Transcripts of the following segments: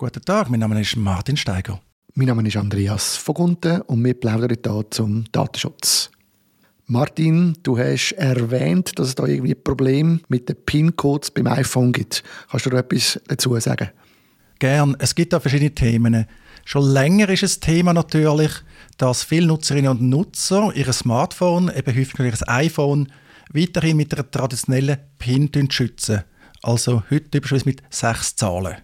Guten Tag, mein Name ist Martin Steiger. Mein Name ist Andreas Vogunten und wir plaudern hier zum Datenschutz. Martin, du hast erwähnt, dass es da irgendwie Probleme mit den PIN-Codes beim iPhone gibt. Kannst du da etwas dazu sagen? Gern. Es gibt da verschiedene Themen. Schon länger ist es Thema natürlich, dass viele Nutzerinnen und Nutzer ihr Smartphone, eben häufig ihr iPhone, weiterhin mit einer traditionellen PIN schützen. Also heute übrigens mit sechs Zahlen.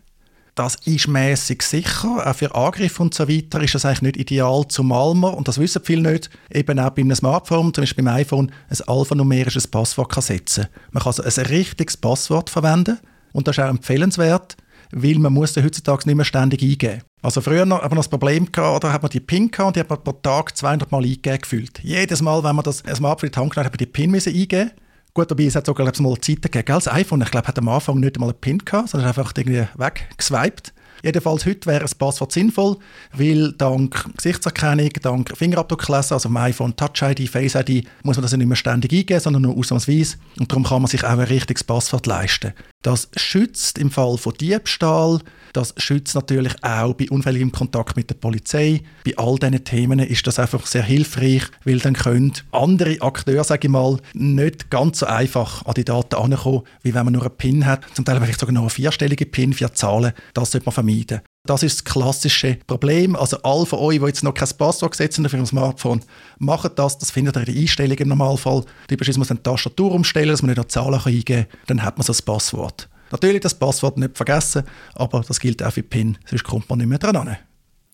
Das ist mäßig sicher. Auch für Angriffe und so weiter ist das eigentlich nicht ideal, zumal man, und das wissen viele nicht, eben auch bei einem Smartphone, zum Beispiel beim iPhone, ein alphanumerisches Passwort kann setzen Man kann also ein richtiges Passwort verwenden und das ist auch empfehlenswert, weil man muss heutzutage nicht mehr ständig eingeben. Also früher hat man das Problem gehabt, da hat man die PIN gehabt und die hat man pro Tag 200 Mal eingegeben gefühlt. Jedes Mal, wenn man das Smartphone in die Hand genommen hat, hat man die PIN müssen eingeben Gut, dabei es hat sogar glaub, mal Zeiten gegeben. Das iPhone, ich glaube, hat am Anfang nicht einmal einen PIN gehabt, sondern einfach irgendwie weggeswiped. Jedenfalls heute wäre ein Passwort sinnvoll, weil dank Gesichtserkennung, dank Fingerabdrucklesen, also am iPhone Touch ID, Face ID, muss man das nicht mehr ständig eingeben, sondern nur ausnahmsweise. Und darum kann man sich auch ein richtiges Passwort leisten. Das schützt im Fall von Diebstahl, das schützt natürlich auch bei unfälligem Kontakt mit der Polizei. Bei all diesen Themen ist das einfach sehr hilfreich, weil dann können andere Akteure, sage ich mal, nicht ganz so einfach an die Daten ankommen, wie wenn man nur einen PIN hat. Zum Teil vielleicht sogar noch eine vierstellige PIN, vier Zahlen. Das sollte man vermeiden. Das ist das klassische Problem. Also alle von euch, die jetzt noch kein Passwort setzen für ein Smartphone, machen das. Das findet ihr in den Einstellungen im Normalfall. Typisch muss man die Tastatur umstellen, dass man nicht noch Zahlen eingeben kann. Dann hat man so ein Passwort. Natürlich das Passwort nicht vergessen, aber das gilt auch für PIN, sonst kommt man nicht mehr dran.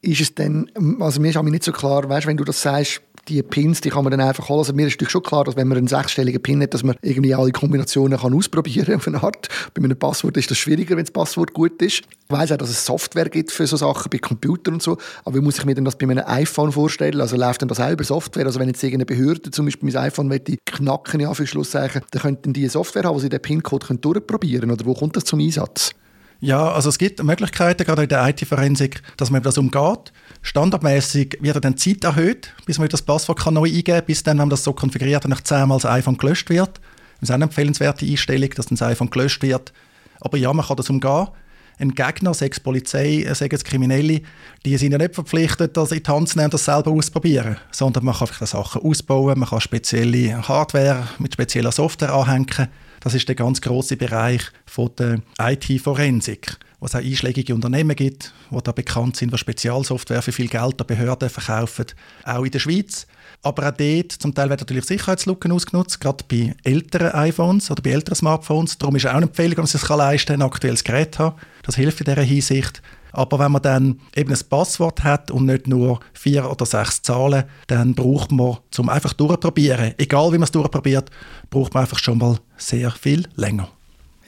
Ist es denn, also mir ist nicht so klar, weißt, wenn du das sagst, die Pins, die kann man dann einfach holen. Also mir ist natürlich schon klar, dass wenn man einen sechsstelligen Pin hat, dass man irgendwie alle Kombinationen kann ausprobieren kann auf eine Art. Bei einem Passwort ist das schwieriger, wenn das Passwort gut ist. Ich weiss auch, dass es Software gibt für so Sachen, bei Computern und so. Aber wie muss ich mir denn das bei einem iPhone vorstellen? Also läuft denn das auch über Software? Also wenn jetzt irgendeine Behörde zum Beispiel mein iPhone möchte knacken, ja, für Schlusszeichen, dann könnten die Software haben, wo sie den PIN-Code durchprobieren können. Oder wo kommt das zum Einsatz? Ja, also es gibt Möglichkeiten, gerade in der IT-Forensik, dass man das umgeht. Standardmäßig wird dann die Zeit erhöht, bis man das Passwort kann neu eingeben kann, bis dann, wenn man das so konfiguriert nach zehnmal das iPhone gelöscht wird. Das ist eine empfehlenswerte Einstellung, dass dann das iPhone gelöscht wird. Aber ja, man kann das umgehen. Ein Gegner, sechs Polizei, äh, sechs Kriminelle, die sind ja nicht verpflichtet, das in die Hand zu nehmen und das selber auszuprobieren, sondern man kann einfach Sachen ausbauen, man kann spezielle Hardware mit spezieller Software anhängen das ist der ganz große Bereich von der IT-Forensik, wo es auch einschlägige Unternehmen gibt, die da bekannt sind, die Spezialsoftware für viel Geld an Behörden verkaufen, auch in der Schweiz. Aber auch dort, zum Teil werden natürlich Sicherheitslücken ausgenutzt, gerade bei älteren iPhones oder bei älteren Smartphones. Darum ist auch eine Empfehlung, wenn man es sich leisten kann, ein aktuelles Gerät haben. Das hilft in dieser Hinsicht. Aber wenn man dann eben ein Passwort hat und nicht nur vier oder sechs Zahlen, dann braucht man, zum einfach durchprobieren, egal wie man es durchprobiert, braucht man einfach schon mal sehr viel länger.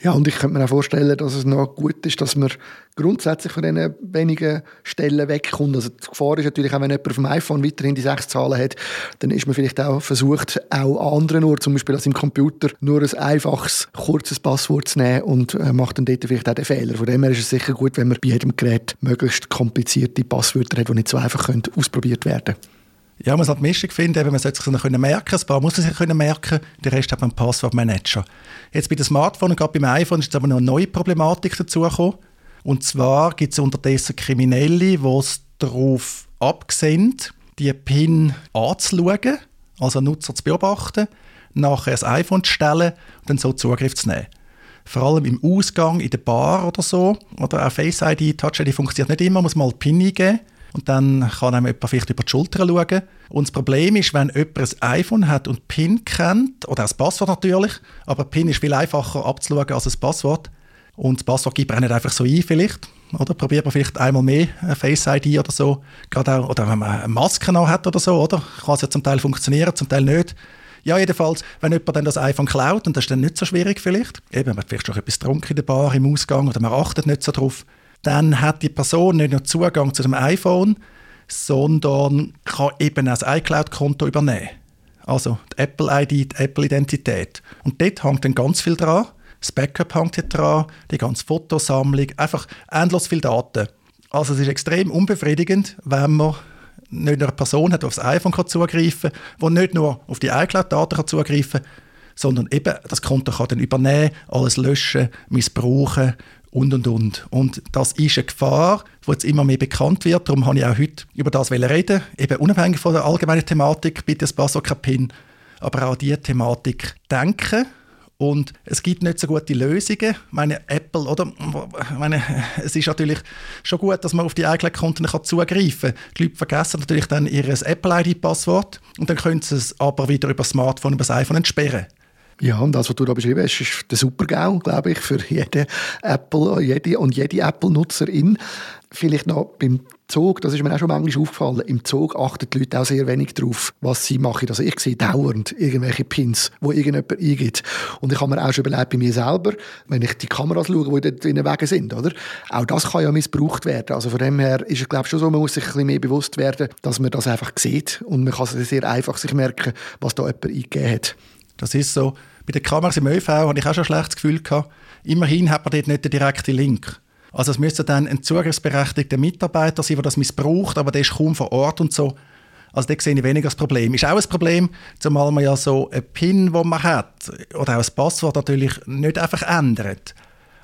Ja, und ich könnte mir auch vorstellen, dass es noch gut ist, dass man grundsätzlich von diesen wenigen Stellen wegkommt. Also die Gefahr ist natürlich auch, wenn jemand auf dem iPhone weiterhin die sechs Zahlen hat, dann ist man vielleicht auch versucht, auch an anderen Orten, zum Beispiel als im Computer, nur ein einfaches, kurzes Passwort zu nehmen und äh, macht dann dort vielleicht auch den Fehler. Von dem her ist es sicher gut, wenn man bei jedem Gerät möglichst komplizierte Passwörter hat, die nicht so einfach ausprobiert werden können. Ja, man muss halt Mischung finden, eben, man sollte sich können merken, ein paar muss man sich können merken, der Rest hat man Passwortmanager. Jetzt bei den Smartphones und gerade beim iPhone ist jetzt aber noch eine neue Problematik dazugekommen. Und zwar gibt es unterdessen Kriminelle, die es darauf abgesehen, die PIN anzuschauen, also Nutzer zu beobachten, nachher ein iPhone zu stellen und dann so Zugriff zu nehmen. Vor allem im Ausgang, in der Bar oder so, oder auch Face ID, Touch ID funktioniert nicht immer, muss mal PIN eingeben und dann kann einem jemand vielleicht über die Schulter schauen. Und das Problem ist, wenn jemand ein iPhone hat und PIN kennt, oder das Passwort natürlich, aber PIN ist viel einfacher abzuschauen als ein Passwort. Und das Passwort gibt man nicht einfach so ein vielleicht. Oder probiert man vielleicht einmal mehr Face ID oder so. Gerade auch, oder wenn man eine Maske noch hat oder so, oder? Kann es ja zum Teil funktionieren, zum Teil nicht. Ja, jedenfalls, wenn jemand dann das iPhone klaut, und das ist dann nicht so schwierig vielleicht, eben, man hat vielleicht schon etwas getrunken in der Bar, im Ausgang, oder man achtet nicht so drauf, dann hat die Person nicht nur Zugang zu dem iPhone, sondern kann eben ein iCloud-Konto übernehmen. Also die Apple-ID, die Apple-Identität. Und dort hängt dann ganz viel dran. Das Backup hängt hier dran, die ganze Fotosammlung, einfach endlos viele Daten. Also es ist extrem unbefriedigend, wenn man nicht nur eine Person hat, die auf das iPhone zugreifen kann, die nicht nur auf die iCloud-Daten zugreifen kann, sondern eben das Konto kann dann übernehmen, alles löschen, missbrauchen und und und. Und das ist eine Gefahr, die jetzt immer mehr bekannt wird. Darum habe ich auch heute über das reden, eben unabhängig von der allgemeinen Thematik, bitte das Passwort kein PIN, aber auch diese Thematik denken und es gibt nicht so gute Lösungen. Meine, Apple, oder? Meine, es ist natürlich schon gut, dass man auf die eigenen Konten zugreifen kann. Die Leute vergessen natürlich dann ihr Apple-ID-Passwort und dann können sie es aber wieder über das Smartphone, über das iPhone entsperren. Ja, und das, was du da beschrieben hast, ist der Super-GAU, glaube ich, für jeden Apple jede und jede Apple-Nutzerin. Vielleicht noch beim Zug, das ist mir auch schon manchmal aufgefallen, im Zug achten die Leute auch sehr wenig darauf, was sie machen. Also ich sehe dauernd irgendwelche Pins, wo irgendjemand eingibt. Und ich habe mir auch schon überlegt bei mir selber, wenn ich die Kameras schaue, die dort in den Wegen sind, oder? Auch das kann ja missbraucht werden. Also von dem her ist es, glaube ich, schon so, man muss sich ein bisschen mehr bewusst werden, dass man das einfach sieht und man kann sich sehr einfach merken, was da jemand eingegeben hat. Das ist so. Bei den Kameras im ÖV hatte ich auch schon ein schlechtes Gefühl gehabt. Immerhin hat man dort nicht den direkten Link. Also es müsste dann ein zugriffsberechtigter Mitarbeiter sein, der das missbraucht, aber der ist kaum vor Ort und so. Also da sehe ich weniger das Problem. Ist auch ein Problem, zumal man ja so ein PIN, den man hat, oder auch ein Passwort natürlich nicht einfach ändert.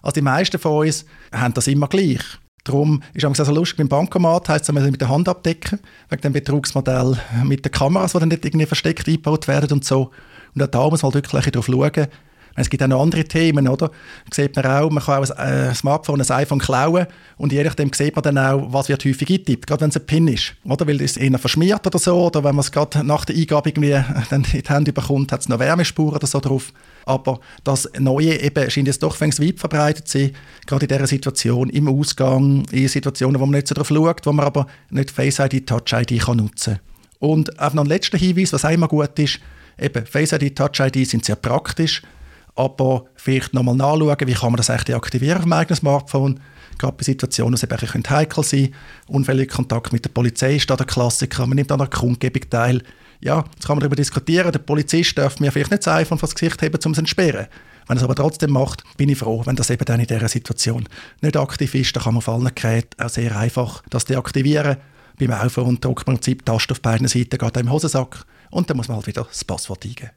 Also die meisten von uns haben das immer gleich. Darum ist es also lustig, beim Bankomat heisst es, man mit der Hand abdecken, wegen dem Betrugsmodell mit den Kameras, die dann nicht irgendwie versteckt eingebaut werden und so. Und da muss man wirklich darauf schauen, es gibt auch noch andere Themen, oder? Sieht man auch, man kann auch ein äh, Smartphone, ein iPhone klauen und je nachdem sieht man dann auch, was wird häufig eingetippt, gerade wenn es ein PIN ist, oder? Weil es eher verschmiert oder so, oder wenn man es gerade nach der Eingabe irgendwie äh, dann in die Hände bekommt, hat es noch Wärmespuren oder so drauf. Aber das Neue eben scheint jetzt doch weit verbreitet zu sein, gerade in dieser Situation, im Ausgang, in Situationen, wo man nicht so drauf schaut, wo man aber nicht Face ID, Touch ID kann nutzen kann. Und auch noch ein letzter Hinweis, was auch immer gut ist, eben Face ID, Touch ID sind sehr praktisch, aber vielleicht nochmal nachschauen, wie kann man das eigentlich deaktivieren auf dem eigenen Smartphone. Gerade bei Situationen, die eben heikel sein können. Unfälliger Kontakt mit der Polizei ist da der Klassiker. Man nimmt an einer Kundgebung teil. Ja, jetzt kann man darüber diskutieren. Der Polizist darf mir vielleicht nicht das iPhone vor das Gesicht haben, um es zu entsperren. Wenn er es aber trotzdem macht, bin ich froh, wenn das eben dann in dieser Situation nicht aktiv ist. Dann kann man auf allen Geräten auch sehr einfach das deaktivieren. Beim iPhone drückt man im Prinzip die Taste auf beiden Seiten, geht im Hosensack und dann muss man halt wieder das Passwort eingeben.